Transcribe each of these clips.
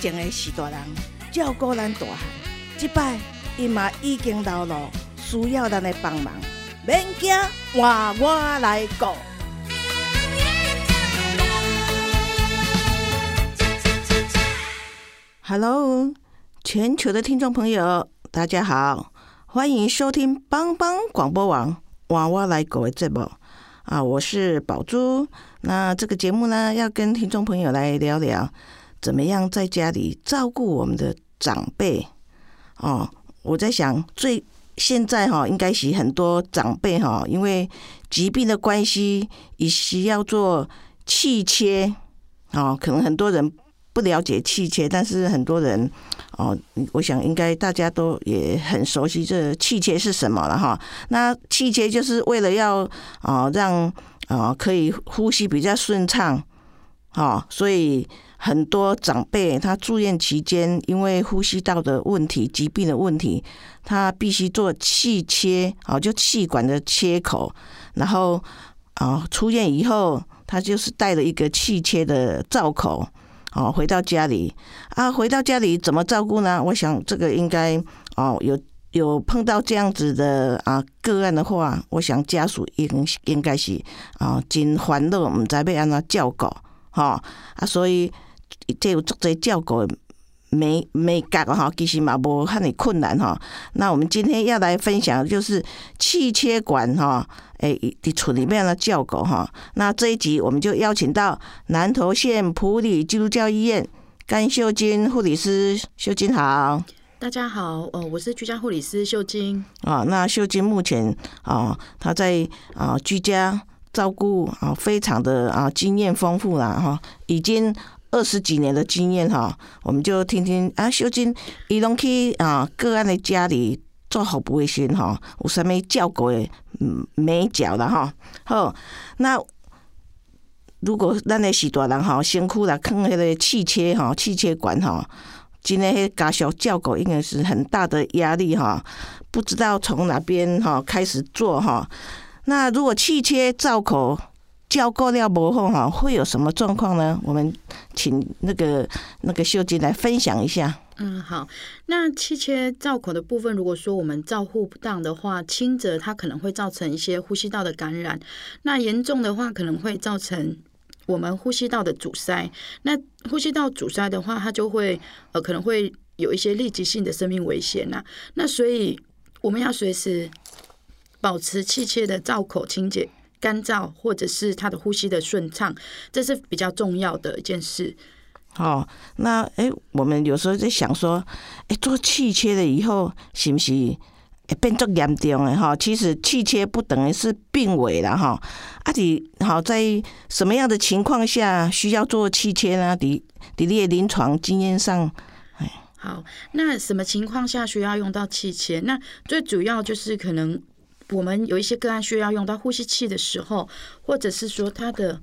前的是大人照顾咱大汉，即摆伊嘛已经老了，需要咱的帮忙。免惊，换我来顾。Hello，全球的听众朋友，大家好，欢迎收听帮帮广播网“娃娃来狗”的节目啊，我是宝珠。那这个节目呢，要跟听众朋友来聊聊，怎么样在家里照顾我们的长辈哦。我在想，最现在哈，应该是很多长辈哈，因为疾病的关系，也需要做气切哦，可能很多人。不了解气切，但是很多人哦，我想应该大家都也很熟悉这气切是什么了哈。那气切就是为了要啊让啊可以呼吸比较顺畅，哈，所以很多长辈他住院期间，因为呼吸道的问题、疾病的问题，他必须做气切啊，就气管的切口，然后啊出院以后，他就是带了一个气切的罩口。哦，回到家里啊，回到家里怎么照顾呢？我想这个应该哦，有有碰到这样子的啊个案的话，我想家属应应该是啊真烦恼，唔知要安怎照顾，哈啊，所以这有足侪照顾没没觉哈，其实嘛无遐尼困难哈。那我们今天要来分享的就是气切管哈。诶，伫厝里面的照顾哈，那这一集我们就邀请到南投县普里基督教医院甘秀金护理师，秀金好，大家好，呃，我是居家护理师秀金啊。那秀金目前啊，她在啊居家照顾啊，非常的啊经验丰富了哈，已经二十几年的经验哈，我们就听听啊，秀金伊拢去啊个案的家里。做好不卫生哈，有啥物照顾的美角了哈。好，那如果咱的是大人哈，辛苦啦，坑迄个汽车哈，汽车管哈，今天迄家属照顾应该是很大的压力哈，不知道从哪边哈开始做哈。那如果汽车造口照顾了无好哈，会有什么状况呢？我们请那个那个秀金来分享一下。嗯，好。那气切造口的部分，如果说我们照护不当的话，轻则它可能会造成一些呼吸道的感染；那严重的话，可能会造成我们呼吸道的阻塞。那呼吸道阻塞的话，它就会呃可能会有一些立即性的生命危险呐。那所以我们要随时保持气切的造口清洁、干燥，或者是他的呼吸的顺畅，这是比较重要的一件事。哦，那哎，我们有时候在想说，哎，做气切了以后，是不是会变作严重的哈？其实气切不等于是病危了哈。啊，你好，在什么样的情况下需要做气切呢？你你的临床经验上，哎，好，那什么情况下需要用到气切？那最主要就是可能我们有一些个案需要用到呼吸器的时候，或者是说他的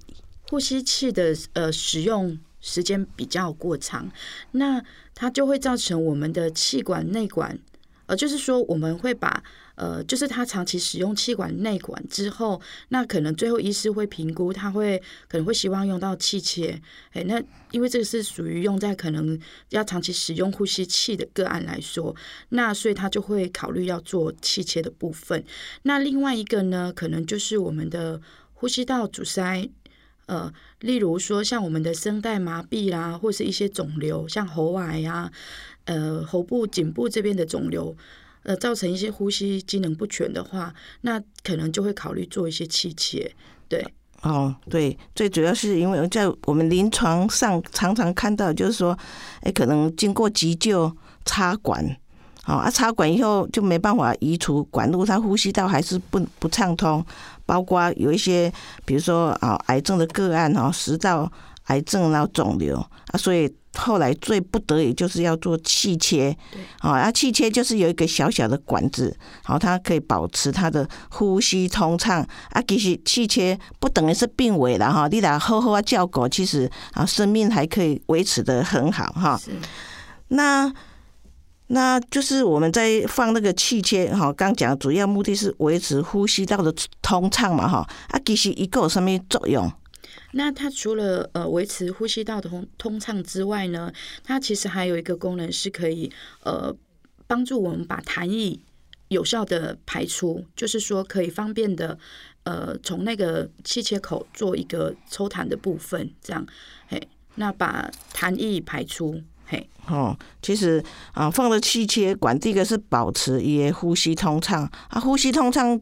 呼吸器的呃使用。时间比较过长，那它就会造成我们的气管内管，就是说我们会把呃，就是他长期使用气管内管之后，那可能最后医师会评估，他会可能会希望用到气切，哎，那因为这个是属于用在可能要长期使用呼吸器的个案来说，那所以他就会考虑要做气切的部分。那另外一个呢，可能就是我们的呼吸道阻塞。呃，例如说像我们的声带麻痹啦，或是一些肿瘤，像喉癌呀，呃，喉部、颈部这边的肿瘤，呃，造成一些呼吸机能不全的话，那可能就会考虑做一些气切。对，哦，对，最主要是因为在我们临床上常常看到，就是说，哎，可能经过急救插管。好啊，插管以后就没办法移除管路，他呼吸道还是不不畅通。包括有一些，比如说啊，癌症的个案哈，食道癌症然后肿瘤啊，所以后来最不得已就是要做气切，啊，啊气切就是有一个小小的管子，好，它可以保持它的呼吸通畅啊。其实气切不等于是病危了哈，你俩呵呵啊叫狗，其实啊生命还可以维持的很好哈。那那就是我们在放那个气切哈，刚讲主要目的是维持呼吸道的通畅嘛哈，啊其实一个有什么作用？那它除了呃维持呼吸道的通通畅之外呢，它其实还有一个功能是可以呃帮助我们把痰液有效的排出，就是说可以方便的呃从那个气切口做一个抽痰的部分，这样嘿，那把痰液排出嘿。哦，其实啊放了气切管，第一个是保持也呼吸通畅啊，呼吸通畅。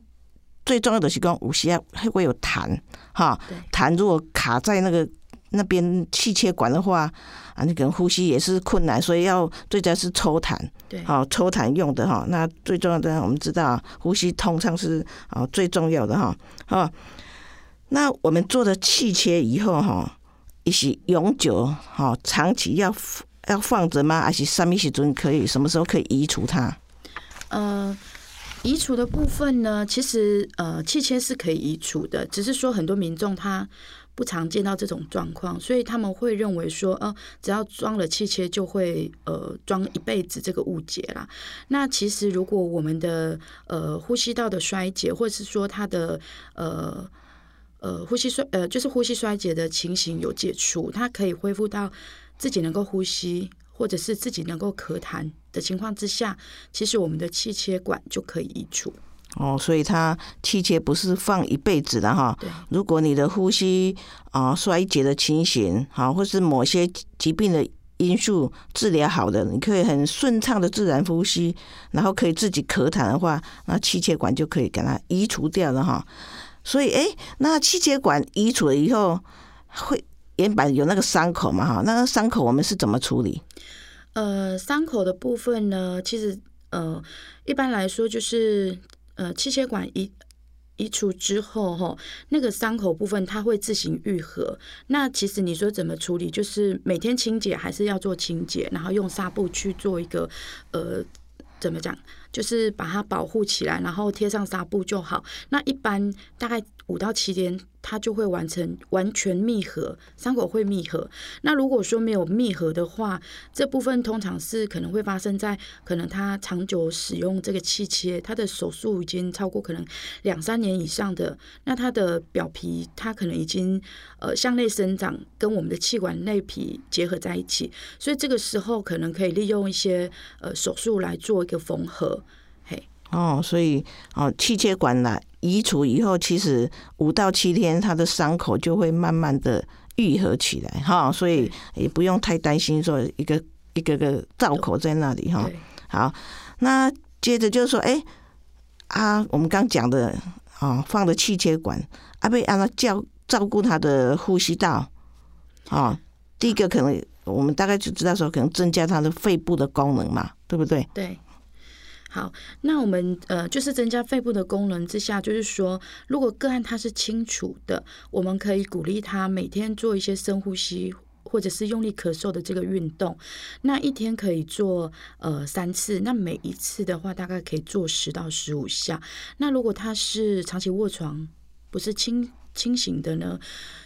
最重要的是讲，有时啊会有痰，哈，痰如果卡在那个那边气切管的话，啊，你可能呼吸也是困难，所以要最主要是抽痰，对，好抽痰用的哈。那最重要的，我们知道呼吸通畅是啊最重要的哈。啊，那我们做的气切以后哈，也是永久哈，长期要要放着吗？还是什么时阵可以？什么时候可以移除它？呃。移除的部分呢，其实呃，气切是可以移除的，只是说很多民众他不常见到这种状况，所以他们会认为说，呃，只要装了气切就会呃装一辈子，这个误解啦。那其实如果我们的呃呼吸道的衰竭，或是说他的呃呃呼吸衰呃就是呼吸衰竭的情形有解除，它可以恢复到自己能够呼吸。或者是自己能够咳痰的情况之下，其实我们的气切管就可以移除。哦，所以它气切不是放一辈子的哈。对。如果你的呼吸啊衰竭的情形，好，或是某些疾病的因素治疗好的，你可以很顺畅的自然呼吸，然后可以自己咳痰的话，那气切管就可以给它移除掉了哈。所以，哎，那气切管移除了以后，会原本有那个伤口嘛哈？那个伤口我们是怎么处理？呃，伤口的部分呢，其实呃，一般来说就是呃，气血管移移除之后哈，那个伤口部分它会自行愈合。那其实你说怎么处理，就是每天清洁还是要做清洁，然后用纱布去做一个呃，怎么讲，就是把它保护起来，然后贴上纱布就好。那一般大概五到七天。它就会完成完全密合，伤口会密合。那如果说没有密合的话，这部分通常是可能会发生在可能他长久使用这个气切，他的手术已经超过可能两三年以上的，那它的表皮它可能已经呃向内生长，跟我们的气管内皮结合在一起，所以这个时候可能可以利用一些呃手术来做一个缝合。嘿，哦，所以哦气切管来。移除以后，其实五到七天，他的伤口就会慢慢的愈合起来，哈，所以也不用太担心说一个一个个造口在那里，哈。好，那接着就是说，哎，啊，我们刚讲的，哦，放的气切管，啊，被让他照照顾他的呼吸道，哦，第一个可能我们大概就知道说，可能增加他的肺部的功能嘛，对不对？对。好，那我们呃，就是增加肺部的功能之下，就是说，如果个案他是清楚的，我们可以鼓励他每天做一些深呼吸，或者是用力咳嗽的这个运动。那一天可以做呃三次，那每一次的话大概可以做十到十五下。那如果他是长期卧床，不是清清醒的呢，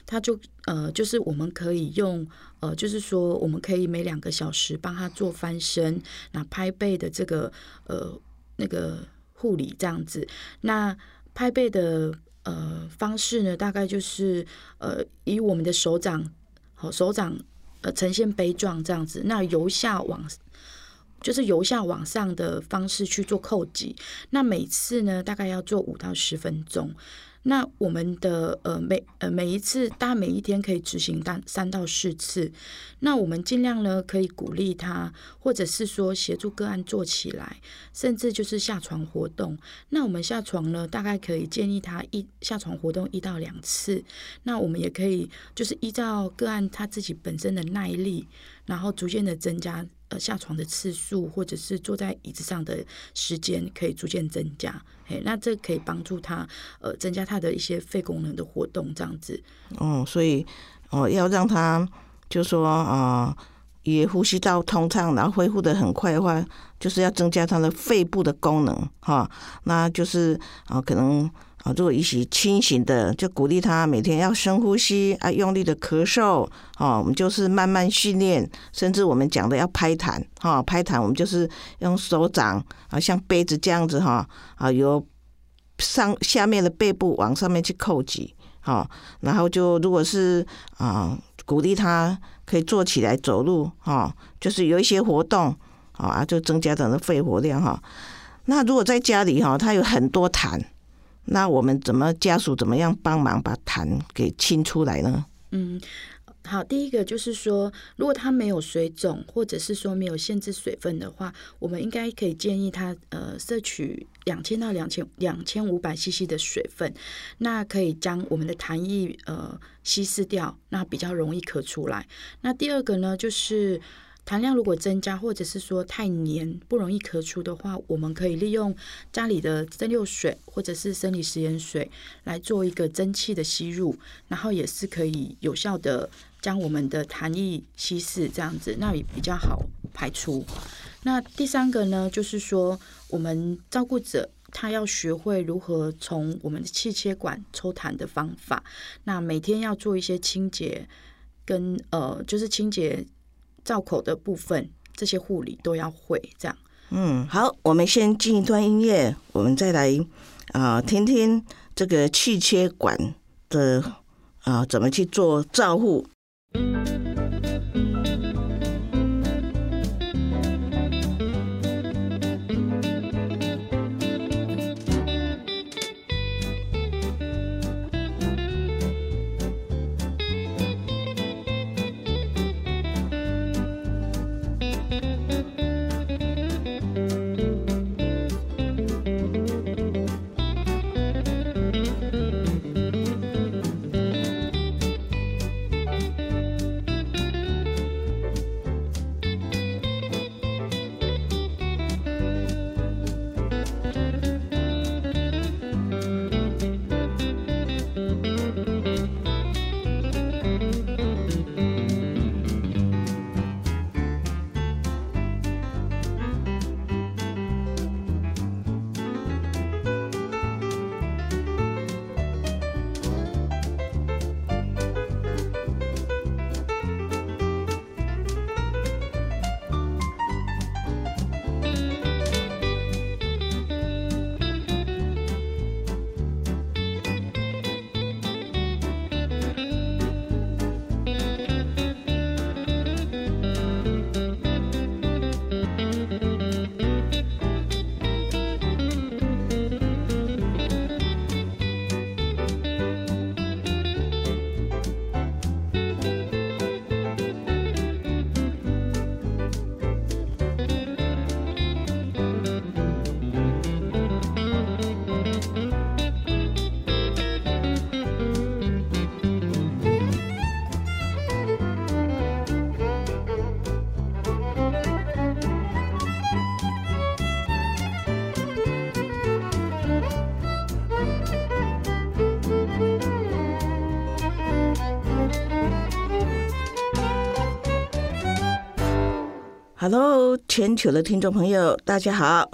他就呃，就是我们可以用呃，就是说我们可以每两个小时帮他做翻身、那拍背的这个呃那个护理这样子。那拍背的呃方式呢，大概就是呃以我们的手掌好手掌呃呈现杯状这样子，那由下往就是由下往上的方式去做扣击。那每次呢，大概要做五到十分钟。那我们的呃每呃每一次，大概每一天可以执行单三到四次。那我们尽量呢可以鼓励他，或者是说协助个案做起来，甚至就是下床活动。那我们下床呢，大概可以建议他一下床活动一到两次。那我们也可以就是依照个案他自己本身的耐力，然后逐渐的增加。下床的次数，或者是坐在椅子上的时间，可以逐渐增加。嘿，那这可以帮助他呃增加他的一些肺功能的活动，这样子。哦，所以哦，要让他就说啊，也呼吸道通畅，然后恢复的很快的话，就是要增加他的肺部的功能哈。那就是啊，可能啊，如果一起清醒的，就鼓励他每天要深呼吸啊，用力的咳嗽哦。我们就是慢慢训练，甚至我们讲的要拍痰哈，拍痰我们就是用手掌啊，像杯子这样子哈啊，由上下面的背部往上面去扣挤。好，然后就如果是啊，鼓励他可以坐起来走路，哈，就是有一些活动，啊，就增加他的肺活量，哈。那如果在家里哈，他有很多痰，那我们怎么家属怎么样帮忙把痰给清出来呢？嗯。好，第一个就是说，如果他没有水肿，或者是说没有限制水分的话，我们应该可以建议他呃摄取两千到两千两千五百 CC 的水分，那可以将我们的痰液呃稀释掉，那比较容易咳出来。那第二个呢，就是。痰量如果增加，或者是说太黏不容易咳出的话，我们可以利用家里的蒸馏水或者是生理食盐水来做一个蒸汽的吸入，然后也是可以有效的将我们的痰液稀释，这样子那也比较好排出。那第三个呢，就是说我们照顾者他要学会如何从我们的气切管抽痰的方法，那每天要做一些清洁跟呃，就是清洁。造口的部分，这些护理都要会，这样。嗯，好，我们先进一段音乐，我们再来啊，听听这个气切管的啊，怎么去做照护。Hello，全球的听众朋友，大家好，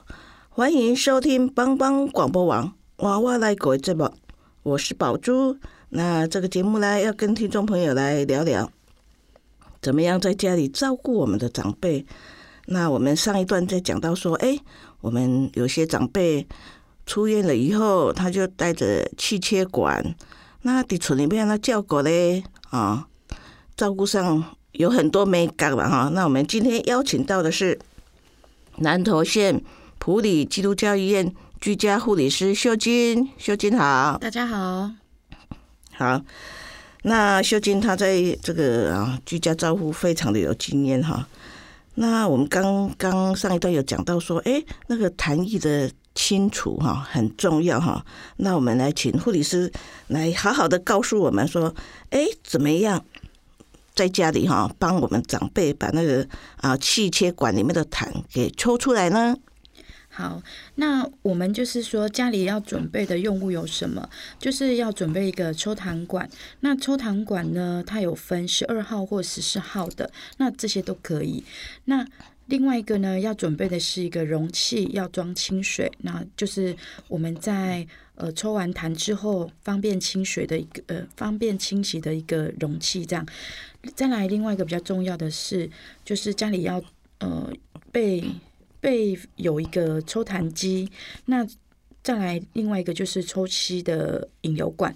欢迎收听帮帮广播网娃娃来国节目，我是宝珠。那这个节目呢，要跟听众朋友来聊聊，怎么样在家里照顾我们的长辈。那我们上一段在讲到说，哎，我们有些长辈出院了以后，他就带着气切管，那在村里面那照顾嘞啊，照顾上。有很多没干完哈，那我们今天邀请到的是南投县普里基督教医院居家护理师秀金，秀金好，大家好，好，那秀金她在这个啊居家照护非常的有经验哈。那我们刚刚上一段有讲到说，哎，那个痰液的清除哈很重要哈。那我们来请护理师来好好的告诉我们说，哎，怎么样？在家里哈，帮我们长辈把那个啊气切管里面的痰给抽出来呢。好，那我们就是说家里要准备的用物有什么？就是要准备一个抽痰管。那抽痰管呢，它有分十二号或十四号的，那这些都可以。那另外一个呢，要准备的是一个容器，要装清水，那就是我们在呃抽完痰之后方便清水的一个呃方便清洗的一个容器。这样，再来另外一个比较重要的是，就是家里要呃备。备有一个抽痰机，那再来另外一个就是抽吸的引流管。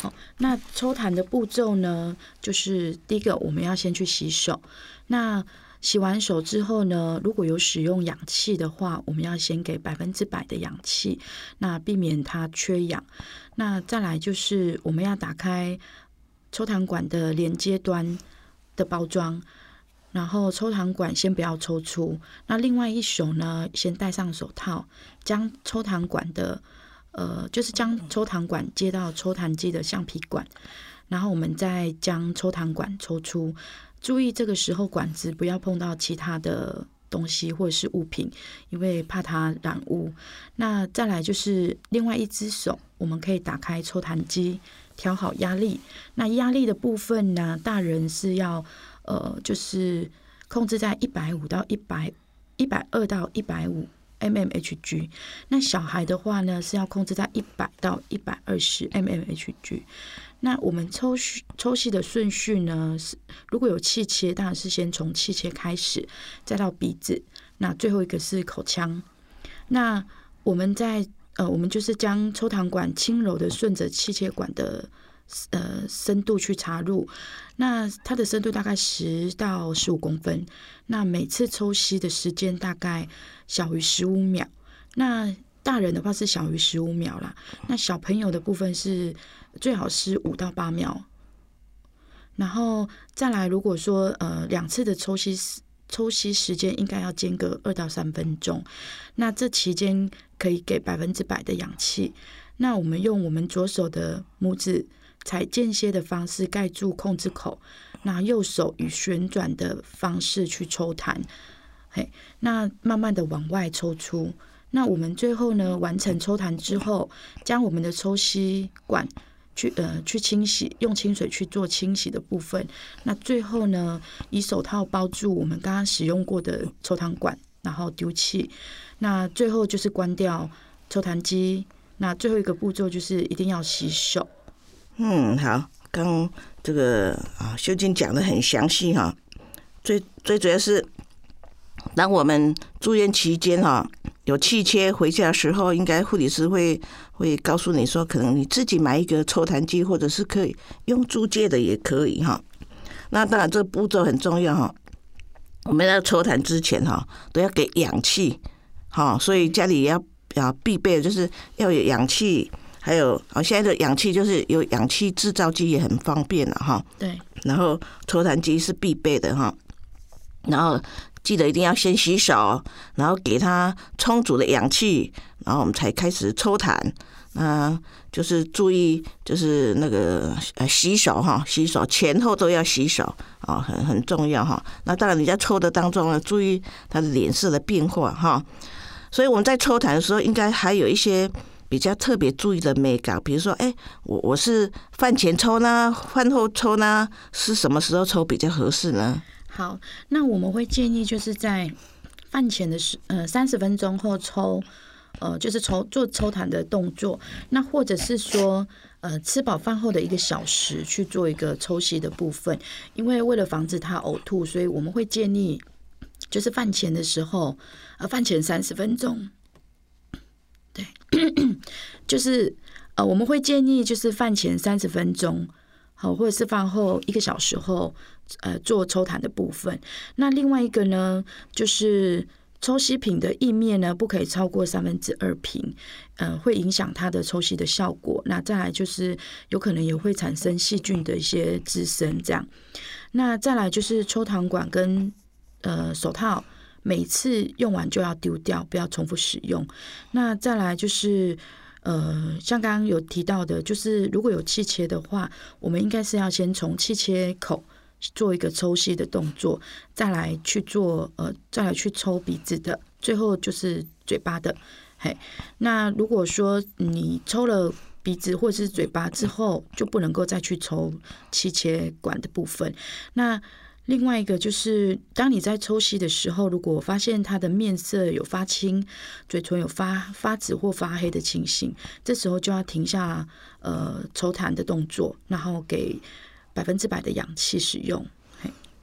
好，那抽痰的步骤呢，就是第一个我们要先去洗手。那洗完手之后呢，如果有使用氧气的话，我们要先给百分之百的氧气，那避免它缺氧。那再来就是我们要打开抽痰管的连接端的包装。然后抽痰管先不要抽出，那另外一手呢，先戴上手套，将抽痰管的，呃，就是将抽痰管接到抽痰机的橡皮管，然后我们再将抽痰管抽出，注意这个时候管子不要碰到其他的东西或者是物品，因为怕它染污。那再来就是另外一只手，我们可以打开抽痰机，调好压力。那压力的部分呢，大人是要。呃，就是控制在一百五到一百一百二到一百五 mmHg。那小孩的话呢，是要控制在一百到一百二十 mmHg。那我们抽抽吸的顺序呢，是如果有气切，当然是先从气切开始，再到鼻子，那最后一个是口腔。那我们在呃，我们就是将抽痰管轻柔的顺着气切管的。呃，深度去插入，那它的深度大概十到十五公分，那每次抽吸的时间大概小于十五秒。那大人的话是小于十五秒啦，那小朋友的部分是最好是五到八秒。然后再来，如果说呃两次的抽吸抽吸时间应该要间隔二到三分钟，那这期间可以给百分之百的氧气。那我们用我们左手的拇指。踩间歇的方式盖住控制口，那右手以旋转的方式去抽痰，嘿，那慢慢的往外抽出。那我们最后呢，完成抽痰之后，将我们的抽吸管去呃去清洗，用清水去做清洗的部分。那最后呢，以手套包住我们刚刚使用过的抽痰管，然后丢弃。那最后就是关掉抽痰机。那最后一个步骤就是一定要洗手。嗯，好，刚这个啊，秀静讲的很详细哈。最最主要是，当我们住院期间哈，有气切回家的时候，应该护理师会会告诉你说，可能你自己买一个抽痰机，或者是可以用租借的也可以哈。那当然，这个步骤很重要哈。我们要抽痰之前哈，都要给氧气，哈，所以家里要啊必备的就是要有氧气。还有啊，现在的氧气就是有氧气制造机也很方便了哈。对。然后抽痰机是必备的哈。然后记得一定要先洗手，然后给它充足的氧气，然后我们才开始抽痰。啊，就是注意，就是那个呃洗手哈，洗手前后都要洗手啊，很很重要哈。那当然你在抽的当中呢，注意他的脸色的变化哈。所以我们在抽痰的时候，应该还有一些。比较特别注意的美感，比如说，哎，我我是饭前抽呢，饭后抽呢，是什么时候抽比较合适呢？好，那我们会建议就是在饭前的时，呃，三十分钟后抽，呃，就是抽做抽痰的动作。那或者是说，呃，吃饱饭后的一个小时去做一个抽吸的部分，因为为了防止他呕吐，所以我们会建议就是饭前的时候，呃，饭前三十分钟。对，就是呃，我们会建议就是饭前三十分钟，好，或者是饭后一个小时后，呃，做抽痰的部分。那另外一个呢，就是抽吸品的液面呢，不可以超过三分之二瓶，呃，会影响它的抽吸的效果。那再来就是有可能也会产生细菌的一些滋生，这样。那再来就是抽糖管跟呃手套。每次用完就要丢掉，不要重复使用。那再来就是，呃，像刚刚有提到的，就是如果有气切的话，我们应该是要先从气切口做一个抽吸的动作，再来去做，呃，再来去抽鼻子的，最后就是嘴巴的。嘿，那如果说你抽了鼻子或是嘴巴之后，就不能够再去抽气切管的部分。那另外一个就是，当你在抽吸的时候，如果发现他的面色有发青、嘴唇有发发紫或发黑的情形，这时候就要停下呃抽痰的动作，然后给百分之百的氧气使用。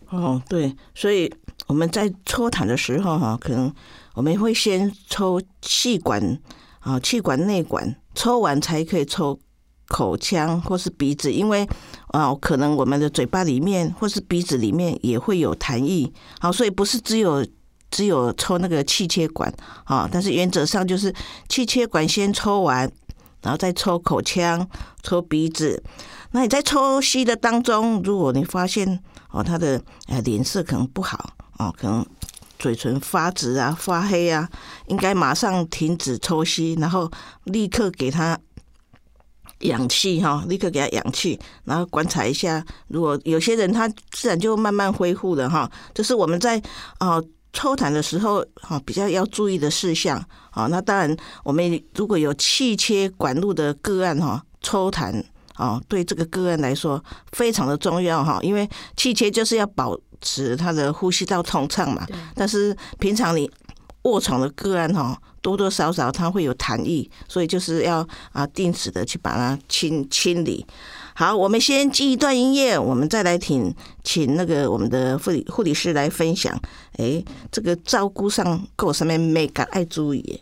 哦，对，所以我们在抽痰的时候哈，可能我们会先抽气管啊，气管内管，抽完才可以抽口腔或是鼻子，因为啊，可能我们的嘴巴里面或是鼻子里面也会有痰液，好，所以不是只有只有抽那个气切管啊，但是原则上就是气切管先抽完，然后再抽口腔、抽鼻子。那你在抽吸的当中，如果你发现哦，他的呃脸色可能不好哦，可能嘴唇发紫啊、发黑啊，应该马上停止抽吸，然后立刻给他氧气哈，立刻给他氧气，然后观察一下，如果有些人他自然就慢慢恢复了哈。就是我们在哦抽痰的时候哈比较要注意的事项啊。那当然，我们如果有气切管路的个案哈，抽痰。啊，对这个个案来说非常的重要哈，因为气切就是要保持他的呼吸道通畅嘛。但是平常你卧床的个案哈，多多少少它会有痰液，所以就是要啊定时的去把它清清理。好，我们先记一段音乐，我们再来请请那个我们的护理护理师来分享。哎，这个照顾上够上面每个爱注意。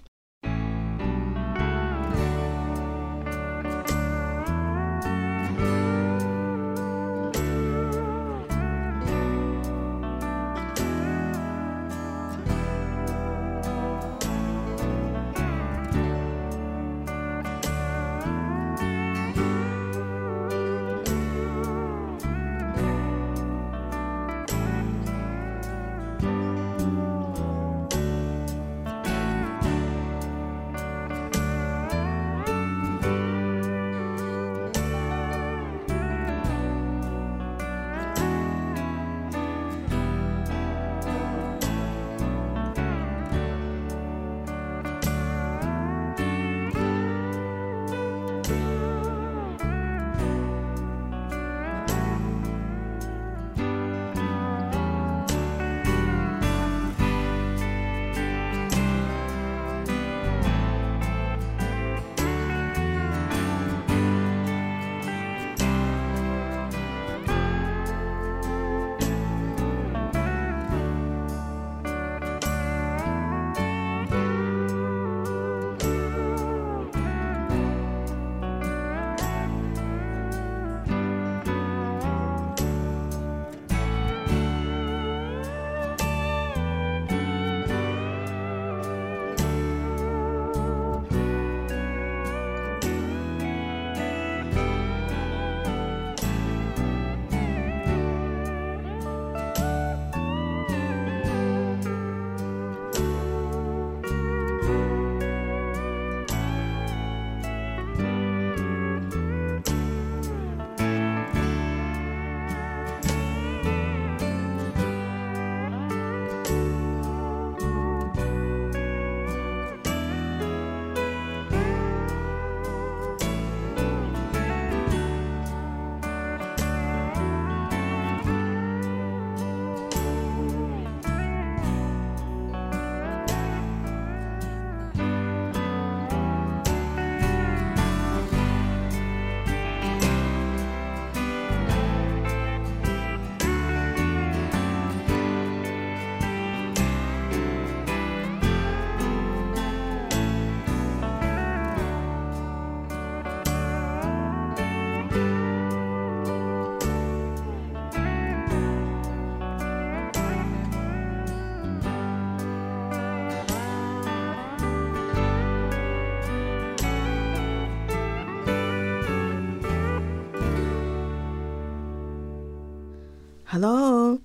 Hello，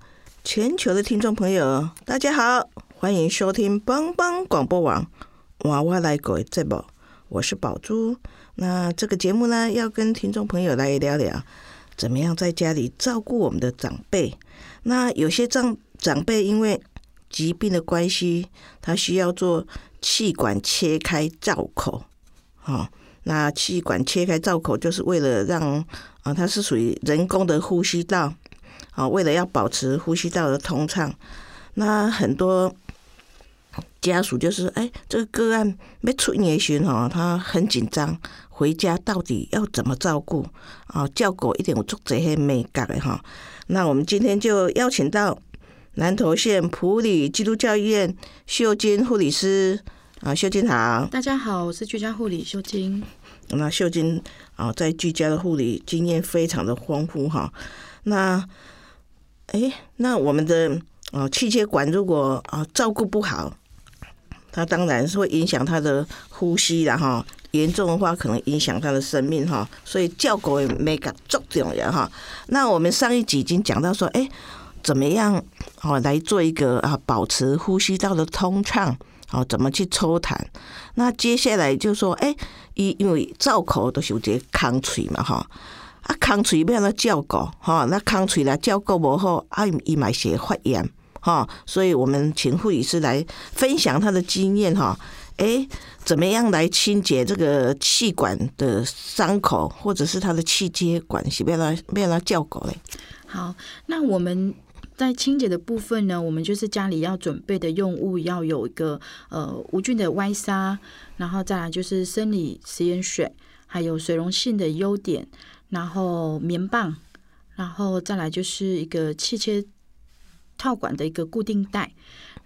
全球的听众朋友，大家好，欢迎收听帮帮广播网娃娃来狗节目，我是宝珠。那这个节目呢，要跟听众朋友来聊聊，怎么样在家里照顾我们的长辈。那有些长长辈因为疾病的关系，他需要做气管切开造口，哦，那气管切开造口就是为了让啊，它是属于人工的呼吸道，啊，为了要保持呼吸道的通畅，那很多家属就是哎，这个个案没出院时哈，他很紧张，回家到底要怎么照顾啊？叫狗一点我做这些美感的哈。那我们今天就邀请到。南投县普里基督教医院秀金护理师啊，秀金好，大家好，我是居家护理秀金。那秀金啊，在居家的护理经验非常的丰富哈。那哎，那我们的啊气血管如果啊照顾不好，它当然是会影响他的呼吸的哈。严重的话，可能影响他的生命哈。所以教狗也没敢重要哈。那我们上一集已经讲到说，哎。怎么样？哦，来做一个啊，保持呼吸道的通畅。哦，怎么去抽痰？那接下来就说，哎，因因为造口都是有这空嘴嘛，哈啊，空嘴要那照顾，哈，那空嘴来照顾无好，啊，伊买些发炎，哈，所以我们请护理师来分享他的经验，哈，哎，怎么样来清洁这个气管的伤口，或者是他的气接管，是要来要来照顾嘞？好，那我们。在清洁的部分呢，我们就是家里要准备的用物要有一个呃无菌的 Y 沙，然后再来就是生理食盐水，还有水溶性的优点，然后棉棒，然后再来就是一个气切套管的一个固定带，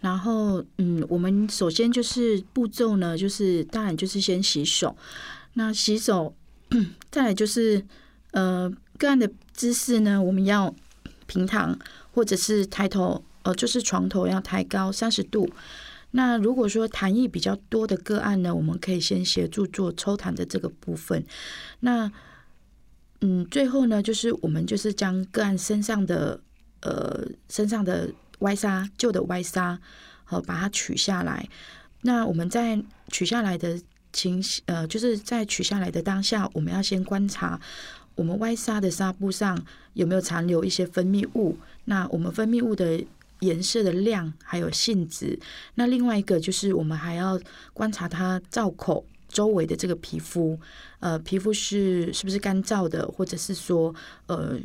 然后嗯，我们首先就是步骤呢，就是当然就是先洗手，那洗手，再来就是呃个案的姿势呢，我们要平躺。或者是抬头，呃，就是床头要抬高三十度。那如果说痰液比较多的个案呢，我们可以先协助做抽痰的这个部分。那，嗯，最后呢，就是我们就是将个案身上的，呃，身上的歪沙旧的歪沙，好把它取下来。那我们在取下来的情，呃，就是在取下来的当下，我们要先观察。我们歪纱的纱布上有没有残留一些分泌物？那我们分泌物的颜色的量还有性质。那另外一个就是我们还要观察它造口周围的这个皮肤，呃，皮肤是是不是干燥的，或者是说呃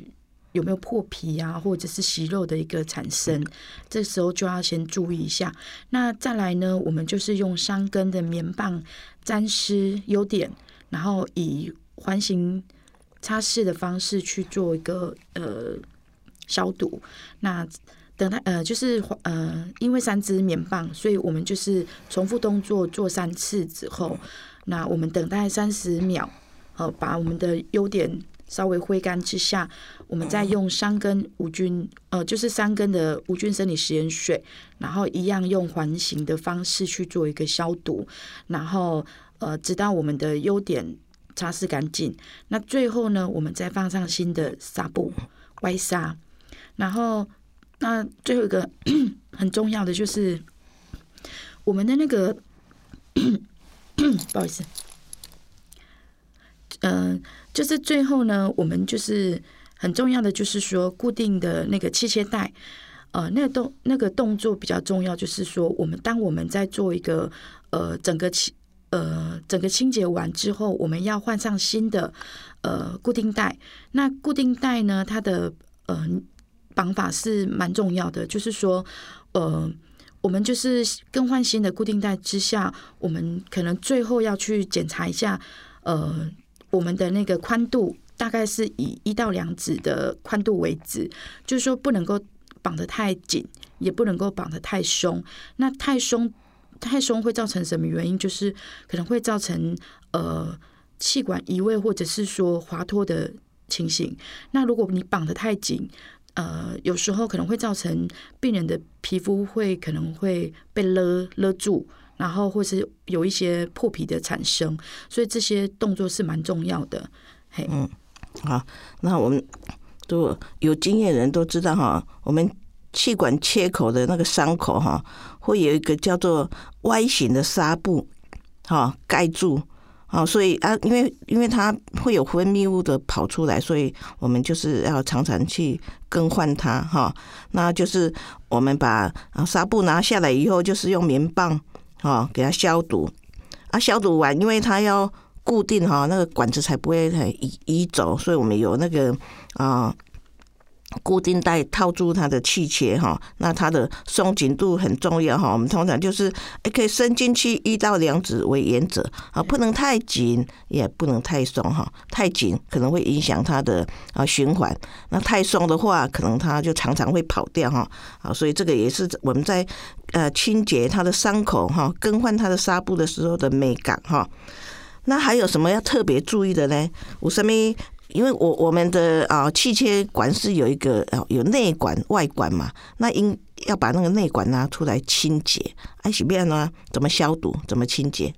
有没有破皮啊，或者是息肉的一个产生。这时候就要先注意一下。那再来呢，我们就是用伤根的棉棒沾湿优点，然后以环形。擦拭的方式去做一个呃消毒，那等它呃就是呃因为三支棉棒，所以我们就是重复动作做三次之后，那我们等待三十秒，呃把我们的优点稍微挥干之下，我们再用三根无菌呃就是三根的无菌生理食盐水，然后一样用环形的方式去做一个消毒，然后呃直到我们的优点。擦拭干净，那最后呢，我们再放上新的纱布外纱，然后那最后一个 很重要的就是我们的那个不好意思，嗯，就是最后呢，我们就是很重要的就是说固定的那个气切带，呃，那个动那个动作比较重要，就是说我们当我们在做一个呃整个清。呃，整个清洁完之后，我们要换上新的呃固定带。那固定带呢，它的呃绑法是蛮重要的。就是说，呃，我们就是更换新的固定带之下，我们可能最后要去检查一下，呃，我们的那个宽度大概是以一到两指的宽度为止，就是说不能够绑得太紧，也不能够绑得太松。那太松。太松会造成什么原因？就是可能会造成呃气管移位或者是说滑脱的情形。那如果你绑得太紧，呃，有时候可能会造成病人的皮肤会可能会被勒勒住，然后或是有一些破皮的产生。所以这些动作是蛮重要的。嘿，嗯，好，那我们都有经验人都知道哈，我们。气管切口的那个伤口哈，会有一个叫做 Y 型的纱布，哈盖住，哦，所以啊，因为因为它会有分泌物的跑出来，所以我们就是要常常去更换它哈。那就是我们把啊纱布拿下来以后，就是用棉棒哈给它消毒啊，消毒完，因为它要固定哈，那个管子才不会移移走，所以我们有那个啊。固定带套住它的气切哈，那它的松紧度很重要哈。我们通常就是可以伸进去一到两指为原则啊，不能太紧，也不能太松哈。太紧可能会影响它的啊循环，那太松的话，可能它就常常会跑掉哈。啊，所以这个也是我们在呃清洁它的伤口哈，更换它的纱布的时候的美感哈。那还有什么要特别注意的呢？我什么？因为我我们的啊气切管是有一个啊有内管外管嘛，那应要把那个内管拿出来清洁，哎，洗便呢？怎么消毒？怎么清洁？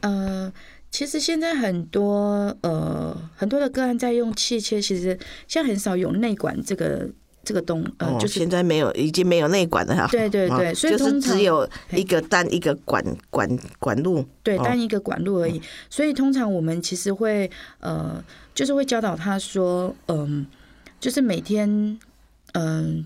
呃，其实现在很多呃很多的个案在用气切，其实现在很少有内管这个这个东呃，就是现在没有，已经没有内管了哈。对对对，所以就是只有一个单一个管管管路，对，单一个管路而已。所以通常我们其实会呃。就是会教导他说，嗯，就是每天，嗯，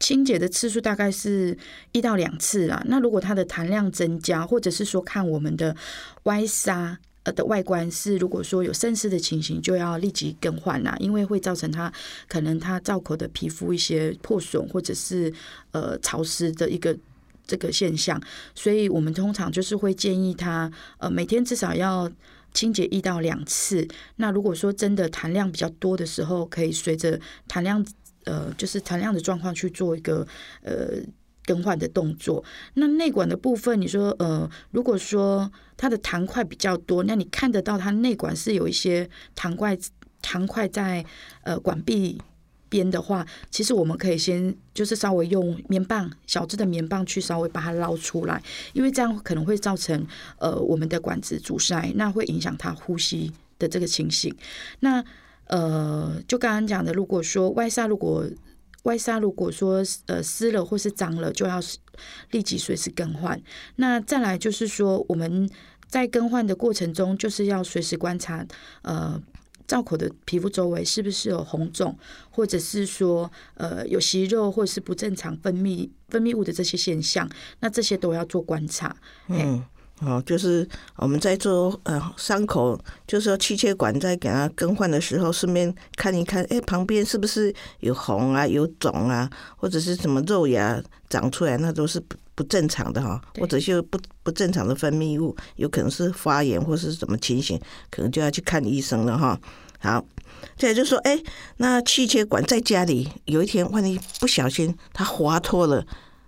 清洁的次数大概是一到两次啦。那如果它的弹量增加，或者是说看我们的歪纱呃的外观是，如果说有渗湿的情形，就要立即更换啦，因为会造成它可能它造口的皮肤一些破损，或者是呃潮湿的一个这个现象。所以我们通常就是会建议他，呃，每天至少要。清洁一到两次，那如果说真的痰量比较多的时候，可以随着痰量呃，就是痰量的状况去做一个呃更换的动作。那内管的部分，你说呃，如果说它的糖块比较多，那你看得到它内管是有一些糖块糖块在呃管壁。边的话，其实我们可以先就是稍微用棉棒，小支的棉棒去稍微把它捞出来，因为这样可能会造成呃我们的管子阻塞，那会影响它呼吸的这个情形。那呃，就刚刚讲的，如果说外纱如果外纱如果说呃湿了或是脏了，就要立即随时更换。那再来就是说我们在更换的过程中，就是要随时观察呃。造口的皮肤周围是不是有红肿，或者是说呃有息肉，或是不正常分泌分泌物的这些现象？那这些都要做观察。嗯，哦，就是我们在做呃伤口，就是说气切管在给它更换的时候，顺便看一看，哎，旁边是不是有红啊、有肿啊，或者是什么肉芽长出来，那都是不不正常的哈，或者是不不正常的分泌物，有可能是发炎或是什么情形，可能就要去看医生了哈。好，再就说，哎，那气切管在家里有一天万一不小心它滑脱了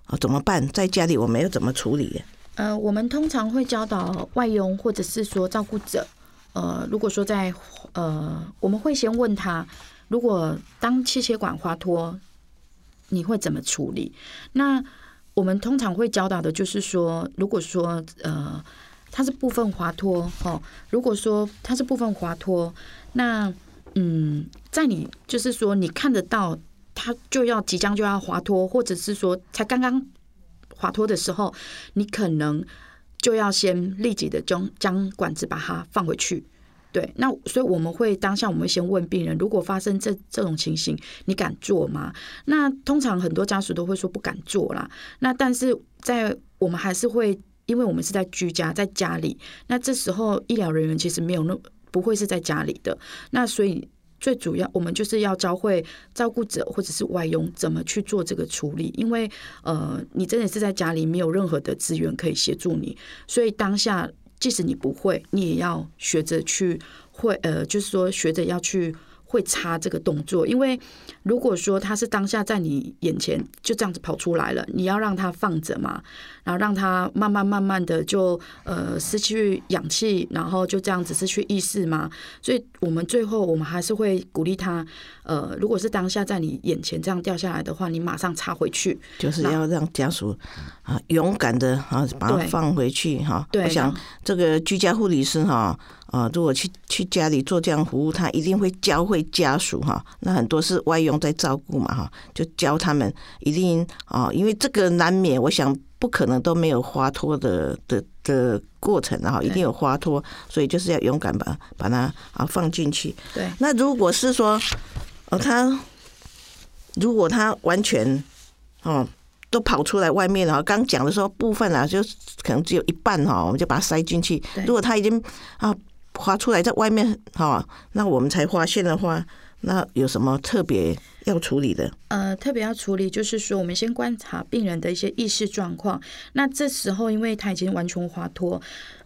啊，怎么办？在家里我们要怎么处理？呃，我们通常会教导外佣或者是说照顾者，呃，如果说在呃，我们会先问他，如果当气血管滑脱，你会怎么处理？那我们通常会教导的就是说，如果说呃，它是部分滑脱，哦，如果说它是部分滑脱。那嗯，在你就是说你看得到它就要即将就要滑脱，或者是说才刚刚滑脱的时候，你可能就要先立即的将将管子把它放回去。对，那所以我们会当下我们会先问病人，如果发生这这种情形，你敢做吗？那通常很多家属都会说不敢做啦。那但是在我们还是会，因为我们是在居家在家里，那这时候医疗人员其实没有那。不会是在家里的，那所以最主要我们就是要教会照顾者或者是外佣怎么去做这个处理，因为呃，你真的是在家里没有任何的资源可以协助你，所以当下即使你不会，你也要学着去会呃，就是说学着要去。会插这个动作，因为如果说他是当下在你眼前就这样子跑出来了，你要让他放着嘛，然后让他慢慢慢慢的就呃失去氧气，然后就这样子失去意识嘛。所以我们最后我们还是会鼓励他，呃，如果是当下在你眼前这样掉下来的话，你马上插回去，就是要让家属啊勇敢的啊把它放回去哈。我想这个居家护理师哈。啊，如果去去家里做这样服务，他一定会教会家属哈。那很多是外佣在照顾嘛哈，就教他们一定啊，因为这个难免，我想不可能都没有滑脱的的的过程啊，一定有滑脱，所以就是要勇敢把把它啊放进去。对，那如果是说，哦，他如果他完全哦都跑出来外面了，刚讲的时候部分啊，就可能只有一半哈，我们就把它塞进去。对如果他已经啊滑出来在外面哈，那我们才发现的话，那有什么特别要处理的？呃，特别要处理，就是说，我们先观察病人的一些意识状况。那这时候，因为他已经完全滑脱，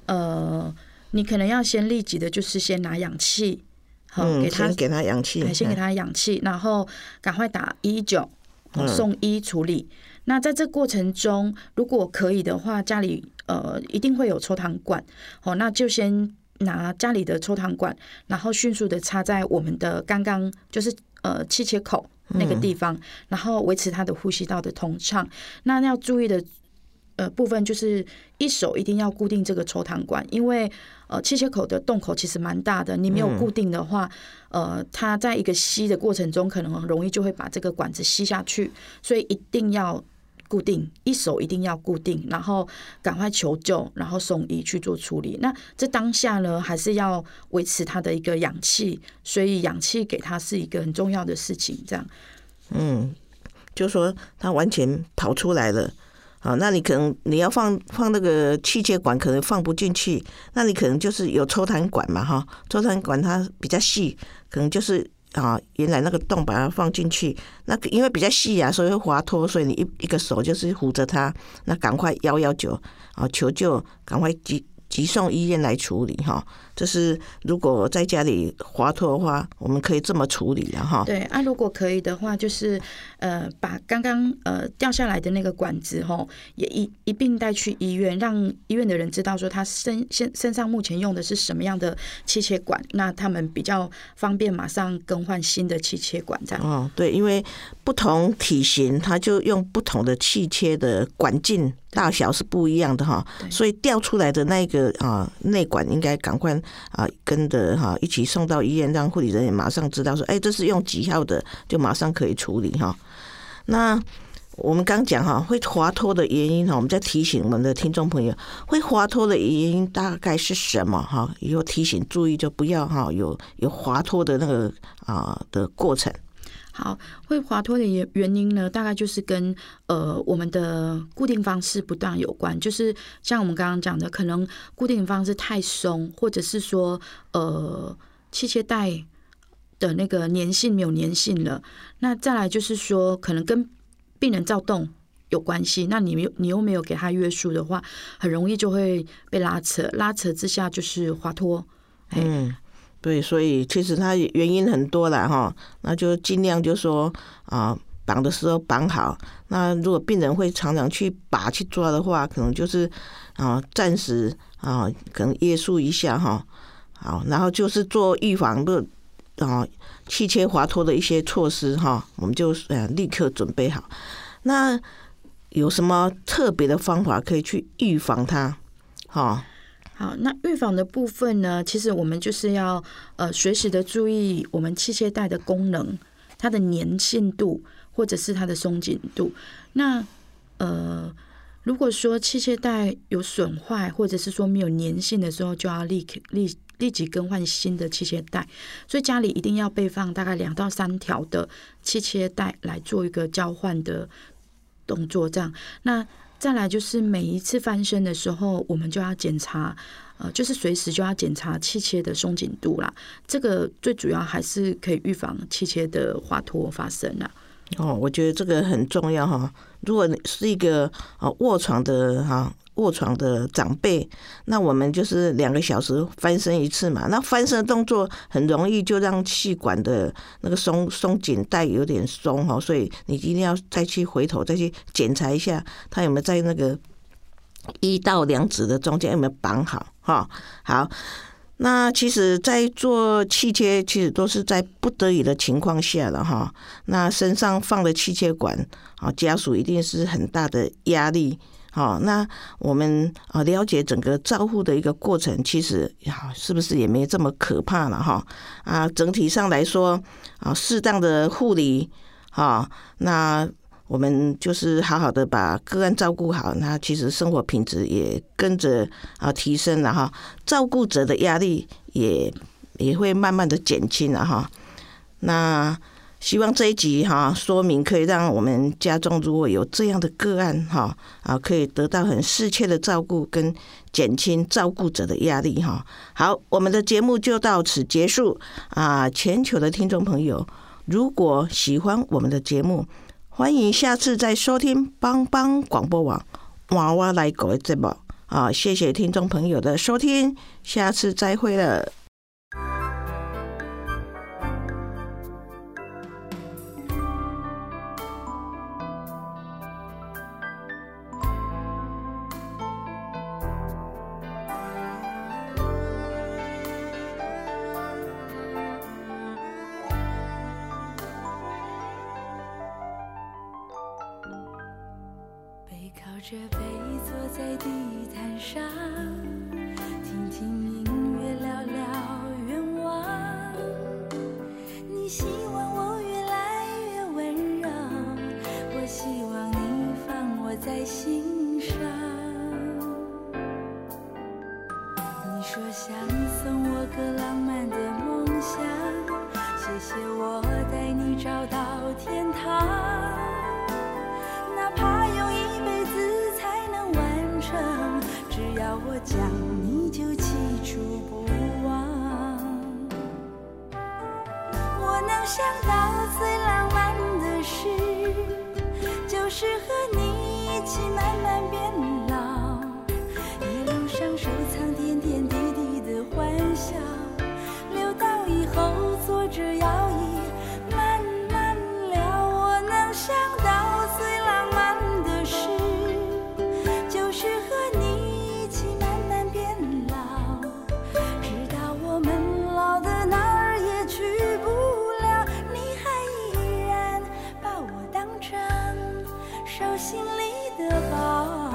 呃，你可能要先立即的，就是先拿氧气，好、嗯，给他先给他氧气哎，先给他氧气，然后赶快打一一九嗯送医处理。那在这过程中，如果可以的话，家里呃一定会有抽痰管，哦，那就先拿家里的抽糖管，然后迅速的插在我们的刚刚就是呃气切口那个地方，然后维持他的呼吸道的通畅。那要注意的。呃，部分就是一手一定要固定这个抽糖管，因为呃气切口的洞口其实蛮大的，你没有固定的话，呃，它在一个吸的过程中，可能很容易就会把这个管子吸下去，所以一定要固定，一手一定要固定，然后赶快求救，然后送医去做处理。那这当下呢，还是要维持他的一个氧气，所以氧气给他是一个很重要的事情。这样，嗯，就说他完全跑出来了。好，那你可能你要放放那个气切管，可能放不进去，那你可能就是有抽痰管嘛，哈，抽痰管它比较细，可能就是啊原来那个洞把它放进去，那个因为比较细啊，所以会滑脱，所以你一一个手就是扶着它，那赶快幺幺九啊求救，赶快急急送医院来处理哈。这是如果在家里滑脱的话，我们可以这么处理了哈。对啊，如果可以的话，就是呃，把刚刚呃掉下来的那个管子吼，也一一并带去医院，让医院的人知道说他身身身上目前用的是什么样的气切管，那他们比较方便马上更换新的气切管这样。哦，对，因为不同体型，它就用不同的气切的管径大小是不一样的哈，所以掉出来的那个啊内管应该赶快啊跟着哈一起送到医院，让护理人员马上知道说，哎，这是用几号的，就马上可以处理哈。那我们刚讲哈，会滑脱的原因哈，我们在提醒我们的听众朋友，会滑脱的原因大概是什么哈？以后提醒注意，就不要哈有有滑脱的那个啊的过程。好，会滑脱的原原因呢，大概就是跟呃我们的固定方式不当有关，就是像我们刚刚讲的，可能固定方式太松，或者是说呃气切带的那个粘性没有粘性了。那再来就是说，可能跟病人躁动有关系。那你又你又没有给他约束的话，很容易就会被拉扯，拉扯之下就是滑脱。嗯，对，所以其实它原因很多啦，哈，那就尽量就说啊，绑的时候绑好。那如果病人会常常去拔去抓的话，可能就是啊，暂时啊，可能约束一下哈。好，然后就是做预防的啊气切滑脱的一些措施哈，我们就呃立刻准备好。那有什么特别的方法可以去预防它？哈，好，那预防的部分呢，其实我们就是要呃随时的注意我们器械带的功能，它的粘性度或者是它的松紧度。那呃，如果说器械带有损坏，或者是说没有粘性的时候，就要立刻立立即更换新的器械带。所以家里一定要备放大概两到三条的器械带来做一个交换的动作，这样那。再来就是每一次翻身的时候，我们就要检查，呃，就是随时就要检查气切的松紧度啦。这个最主要还是可以预防气切的滑脱发生啦。哦，我觉得这个很重要哈。如果你是一个啊卧床的哈卧床的长辈，那我们就是两个小时翻身一次嘛。那翻身的动作很容易就让气管的那个松松紧带有点松哈，所以你一定要再去回头再去检查一下，它有没有在那个一到两指的中间有没有绑好哈。好。那其实，在做气切，其实都是在不得已的情况下了哈。那身上放的气切管，啊，家属一定是很大的压力。好，那我们啊了解整个照护的一个过程，其实呀，是不是也没这么可怕了哈？啊，整体上来说，啊，适当的护理，啊，那我们就是好好的把个案照顾好，那其实生活品质也跟着啊提升了哈，照顾者的压力也也会慢慢的减轻了哈。那希望这一集哈说明可以让我们家中如果有这样的个案哈啊，可以得到很适切的照顾跟减轻照顾者的压力哈。好，我们的节目就到此结束啊！全球的听众朋友，如果喜欢我们的节目，欢迎下次再收听帮帮广播网娃娃来狗的节目啊！谢谢听众朋友的收听，下次再会了。背靠着背坐在地毯上，的宝。